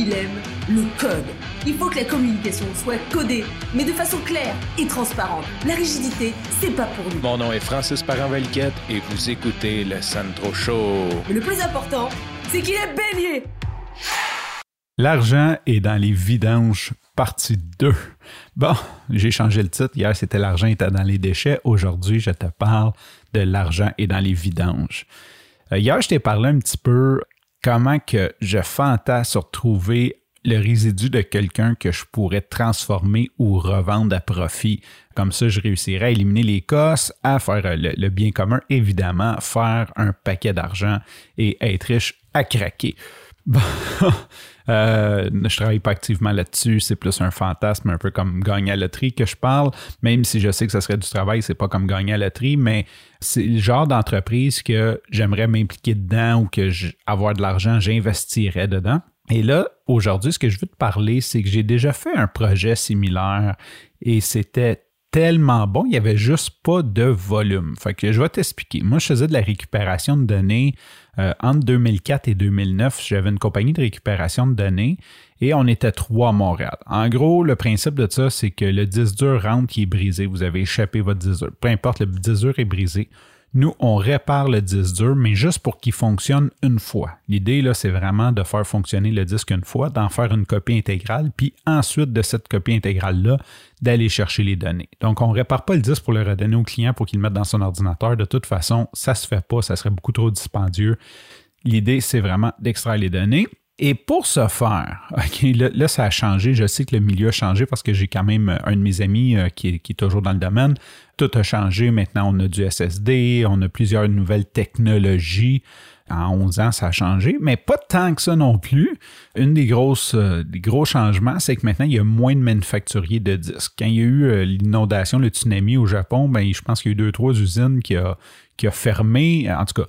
il aime le code. Il faut que la communication soit codée, mais de façon claire et transparente. La rigidité, c'est pas pour nous. Mon nom est Francis parent et vous écoutez le Sandro Show. Mais le plus important, c'est qu'il est bélier. L'argent est dans les vidanges, partie 2. Bon, j'ai changé le titre. Hier, c'était l'argent était dans les déchets. Aujourd'hui, je te parle de l'argent est dans les vidanges. Euh, hier, je t'ai parlé un petit peu comment que je fantasme sur trouver le résidu de quelqu'un que je pourrais transformer ou revendre à profit? Comme ça, je réussirais à éliminer les cosses, à faire le, bien commun, évidemment, faire un paquet d'argent et être riche à craquer. euh, je travaille pas activement là-dessus, c'est plus un fantasme, un peu comme gagner à la loterie que je parle, même si je sais que ce serait du travail, c'est pas comme gagner à la loterie, mais c'est le genre d'entreprise que j'aimerais m'impliquer dedans ou que avoir de l'argent, j'investirais dedans. Et là, aujourd'hui, ce que je veux te parler, c'est que j'ai déjà fait un projet similaire et c'était tellement bon, il n'y avait juste pas de volume. Fait que je vais t'expliquer. Moi, je faisais de la récupération de données euh, entre 2004 et 2009. J'avais une compagnie de récupération de données et on était trois à Montréal. En gros, le principe de ça, c'est que le disque dur rentre qui est brisé. Vous avez échappé votre disque dur. Peu importe, le disque dur est brisé. Nous, on répare le disque dur, mais juste pour qu'il fonctionne une fois. L'idée, là, c'est vraiment de faire fonctionner le disque une fois, d'en faire une copie intégrale, puis ensuite de cette copie intégrale-là, d'aller chercher les données. Donc, on ne répare pas le disque pour le redonner au client pour qu'il le mette dans son ordinateur. De toute façon, ça ne se fait pas, ça serait beaucoup trop dispendieux. L'idée, c'est vraiment d'extraire les données. Et pour ce faire, là, ça a changé. Je sais que le milieu a changé parce que j'ai quand même un de mes amis euh, qui, est, toujours dans le domaine. Tout a changé. Maintenant, on a du SSD, on a plusieurs nouvelles technologies. En 11 ans, ça a changé, mais pas tant que ça non plus. Une des grosses, euh, des gros changements, c'est que maintenant, il y a moins de manufacturiers de disques. Quand il y a eu euh, l'inondation, le tsunami au Japon, ben, je pense qu'il y a eu deux, trois usines qui a, qui a fermé. En tout cas,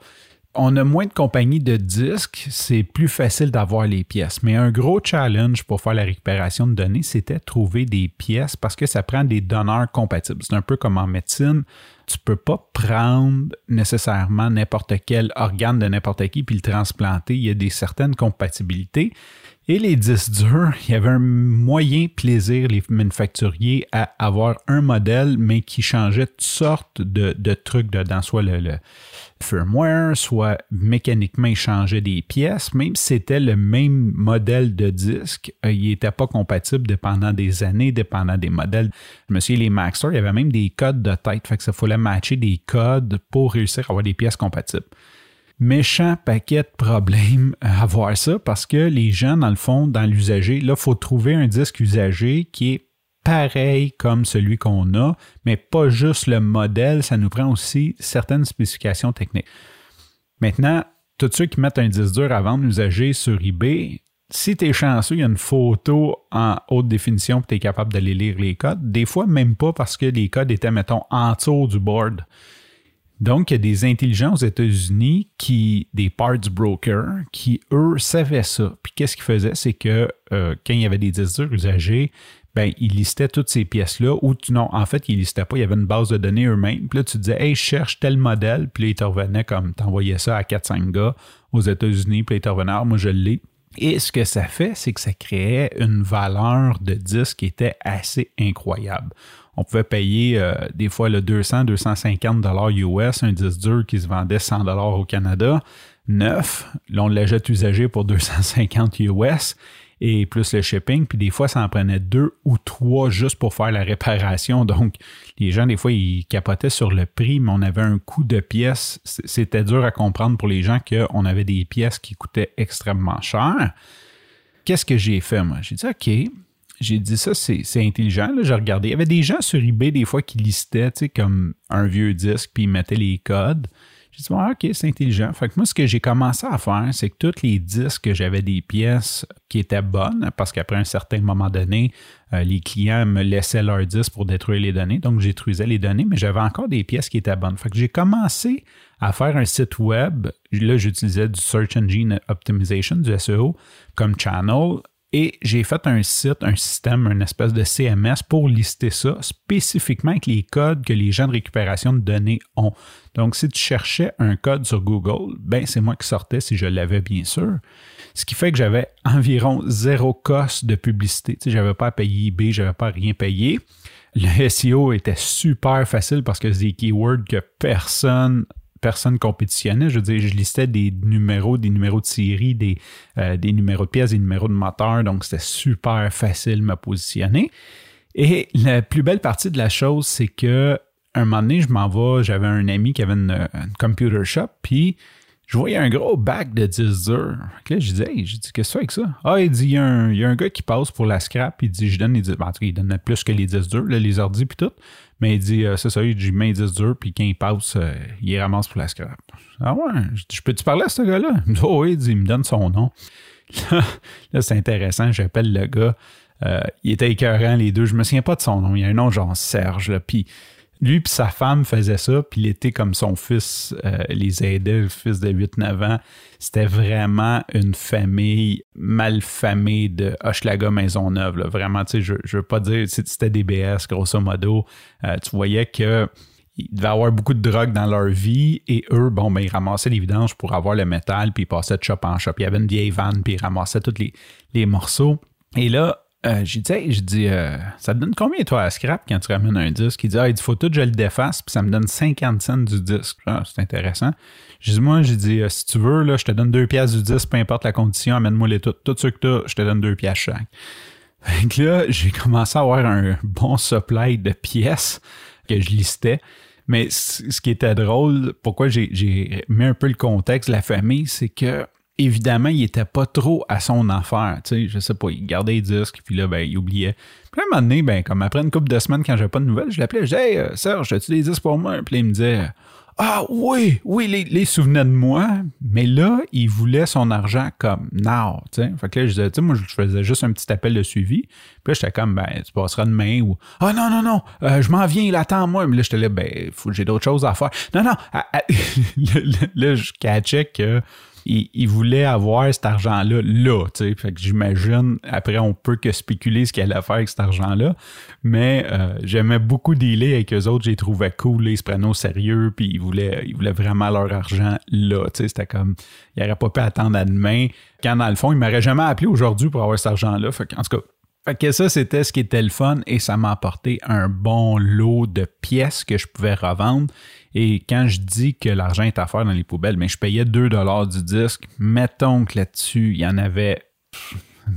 on a moins de compagnies de disques, c'est plus facile d'avoir les pièces. Mais un gros challenge pour faire la récupération de données, c'était trouver des pièces parce que ça prend des donneurs compatibles. C'est un peu comme en médecine. Tu peux pas prendre nécessairement n'importe quel organe de n'importe qui puis le transplanter. Il y a des certaines compatibilités. Et les disques durs, il y avait un moyen plaisir, les manufacturiers, à avoir un modèle, mais qui changeait toutes sortes de, trucs dedans, soit le, firmware, soit mécaniquement il changeait des pièces, même si c'était le même modèle de disque, euh, il n'était pas compatible dépendant des années, dépendant des modèles. Souviens, les Maxtor, il y avait même des codes de tête, fait que ça fallait matcher des codes pour réussir à avoir des pièces compatibles méchant paquet de problèmes à voir ça parce que les gens, dans le fond, dans l'usager, là, il faut trouver un disque usagé qui est pareil comme celui qu'on a, mais pas juste le modèle, ça nous prend aussi certaines spécifications techniques. Maintenant, tous ceux qui mettent un disque dur à vendre usagé sur eBay, si tu es chanceux, il y a une photo en haute définition et tu es capable d'aller lire les codes. Des fois, même pas parce que les codes étaient, mettons, en dessous du board. Donc, il y a des intelligences aux États-Unis qui, des parts brokers, qui, eux, savaient ça. Puis, qu'est-ce qu'ils faisaient? C'est que euh, quand il y avait des disques usagés, ben, ils listaient toutes ces pièces-là, ou non, en fait, ils listaient pas, il y avait une base de données eux-mêmes. Puis là, tu disais, hey, je cherche tel modèle, puis là, ils te revenaient comme, t'envoyais ça à 4-5 gars aux États-Unis, puis là, ils te revenaient, ah, moi, je l'ai. Et ce que ça fait, c'est que ça créait une valeur de disque qui était assez incroyable on pouvait payer euh, des fois le 200, 250 dollars US, un disque dur qui se vendait 100 dollars au Canada, neuf. Là, on l'achète usagé pour 250 US et plus le shipping. Puis des fois, ça en prenait deux ou trois juste pour faire la réparation. Donc, les gens, des fois, ils capotaient sur le prix, mais on avait un coût de pièces. C'était dur à comprendre pour les gens qu'on avait des pièces qui coûtaient extrêmement cher. Qu'est-ce que j'ai fait, moi? J'ai dit, OK, j'ai dit ça, c'est intelligent. J'ai regardé. Il y avait des gens sur eBay des fois qui listaient comme un vieux disque puis ils mettaient les codes. J'ai dit, OK, c'est intelligent. Fait que moi, ce que j'ai commencé à faire, c'est que tous les disques que j'avais des pièces qui étaient bonnes, parce qu'après un certain moment donné, euh, les clients me laissaient leurs disques pour détruire les données. Donc, j'étruisais les données, mais j'avais encore des pièces qui étaient bonnes. Fait que j'ai commencé à faire un site web. Là, j'utilisais du Search Engine Optimization, du SEO, comme channel Et j'ai fait un site, un système, une espèce de CMS pour lister ça spécifiquement avec les codes que les gens de récupération de données ont. Donc, si tu cherchais un code sur Google, ben c'est moi qui sortais si je l'avais bien sûr. Ce qui fait que j'avais environ zéro cost de publicité. Tu sais, j'avais pas à payer eBay, j'avais pas rien payer. Le SEO était super facile parce que c'est des keywords que personne personne compétitionnait. Je veux dire, je listais des numéros, des numéros de série, des, euh, des numéros de pièces, des numéros de moteur, donc c'était super facile de me positionner. Et la plus belle partie de la chose, c'est que un moment donné, je m'en vais, j'avais un ami qui avait une, computer shop, puis je voyais un gros bac de 10 dur. Là, je disais, je dis, qu'est-ce que fais avec ça? Ah, il dit, il y, a un, y, a un, gars qui passe pour la scrap, il dit, je donne les 10 ben, En tout cas, il donne plus que les 10 durs, là, les ordi puis tout. Mais il dit, euh, c'est ça, il dit, je mets les 10 durs, puis quand il passe, euh, il ramasse pour la scrap. Ah ouais, je, peux-tu parler à ce gars-là? Il me dit, oh oui, il, dit, il me donne son nom. Là, là c'est intéressant, j'appelle le gars. Euh, il était écœurant, les deux. Je me souviens pas de son nom. Il y a un nom genre Serge, là. Puis lui puis sa femme faisaient ça, puis il était comme son fils euh, les aidait, le fils de 8-9 ans. C'était vraiment une famille malfamée de Hochelaga Maisonneuve. Là. Vraiment, tu sais, je, je veux pas dire, c'était des BS, grosso modo. Euh, tu voyais que il devait avoir beaucoup de drogue dans leur vie et eux, bon, ben, ils ramassaient les vidanges pour avoir le métal, puis ils passaient de shop en shop. Il y avait une vieille vanne, puis ils ramassaient tous les, les morceaux. Et là, euh, j'ai dit, je dis, euh, ça te donne combien toi à scrap quand tu ramènes un disque? Il dit, ah, il faut tout, je le défasse, puis ça me donne 50 cents du disque. Ah, c'est intéressant. J'ai dit, moi, j'ai dit, euh, si tu veux, là, je te donne deux pièces du disque, peu importe la condition, amène-moi les tout. Tout ce que tu je te donne deux pièces chaque. Fait là, j'ai commencé à avoir un bon supply de pièces que je listais. Mais ce qui était drôle, pourquoi j'ai mis un peu le contexte, la famille, c'est que évidemment, il était pas trop à son affaire. Tu sais, je sais pas, il gardait les disques, puis là, ben, il oubliait. Puis à un moment donné, ben, comme après une couple de semaines, quand j'avais pas de nouvelles, je l'appelais, je disais, hey, euh, Serge, as-tu des disques pour moi? Puis là, il me disait, ah oui, oui, les, les souvenait de moi, mais là, il voulait son argent comme now, tu sais. Fait que là, je disais, tu sais, moi, je faisais juste un petit appel de suivi. Puis là, j'étais comme, ben, tu passeras demain ou, ah non, non, non, euh, je m'en viens, il attend moi. Mais là, j'étais là, ben, j'ai d'autres choses à faire. Non, non, là, je catchais que il, voulait avoir cet argent-là là, tu sais. J'imagine, après, on peut que spéculer ce qu'il allait faire avec cet argent-là. Mais euh, j'aimais beaucoup dealer avec eux autres, j'ai trouvé cool, ils se prenaient au sérieux, puis ils voulaient, ils voulaient vraiment leur argent là, tu sais. C'était comme, il n'aurait pas pu attendre à demain. Quand dans le fond, il m'aurait jamais appelé aujourd'hui pour avoir cet argent-là. En tout cas, fait que ça, c'était ce qui était le fun et ça m'a apporté un bon lot de pièces que je pouvais revendre. Et quand je dis que l'argent est à faire dans les poubelles, mais je payais 2 dollars du disque. Mettons que là-dessus, il y en avait,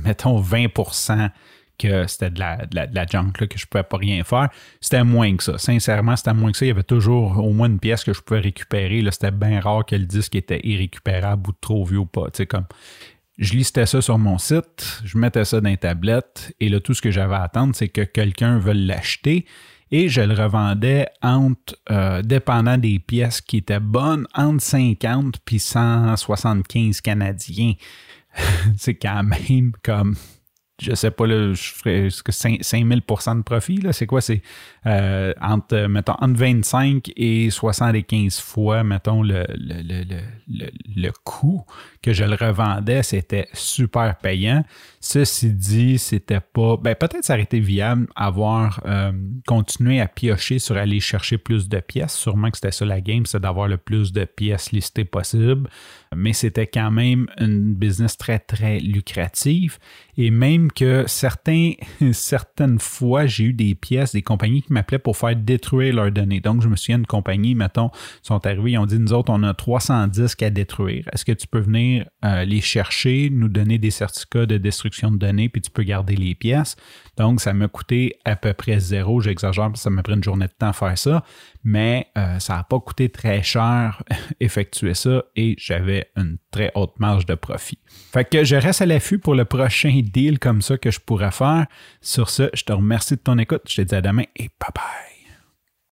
mettons 20% que c'était de la, de, la, junk, là, que je pouvais pas rien faire. C'était moins que ça. Sincèrement, c'était moins que ça. Il y avait toujours au moins une pièce que je pouvais récupérer. Là, c'était bien rare que le disque était irrécupérable ou trop vieux ou pas. Comme je listais ça sur mon site, je mettais ça dans une tablette et là, tout ce que j'avais à attendre, c'est que quelqu'un veuille l'acheter et je le revendais entre, euh, dépendant des pièces qui étaient bonnes, entre 50 puis 175 Canadiens. c'est quand même comme je sais pas, là, je ferais 5000% de profit. Là? C'est quoi? C'est euh, entre, mettons, entre 25 et 75 fois, mettons, le, le, le, le, le coût que je le revendais, c'était super payant. Ceci dit, c'était pas. Ben, peut-être ça aurait été viable avoir euh, continué à piocher sur aller chercher plus de pièces. Sûrement que c'était ça la game, c'est d'avoir le plus de pièces listées possible. Mais c'était quand même une business très, très lucrative. Et même que certains, certaines fois, j'ai eu des pièces, des compagnies qui m'appelaient pour faire détruire leurs données. Donc, je me souviens d'une compagnie, mettons, sont arrivés, ils ont dit, nous autres, on a 300 disques à détruire. Est-ce que tu peux venir euh, les chercher, nous donner des certificats de destruction de données, puis tu peux garder les pièces? Donc, ça m'a coûté à peu près zéro. J'exagère, ça m'a pris une journée de temps à faire ça, mais euh, ça n'a pas coûté très cher effectuer ça et j'avais une très haute marge de profit. Fait que je reste à l'affût pour le prochain deal comme ça que je pourrais faire. Sur ce, je te remercie de ton écoute. Je te dis à demain et bye bye.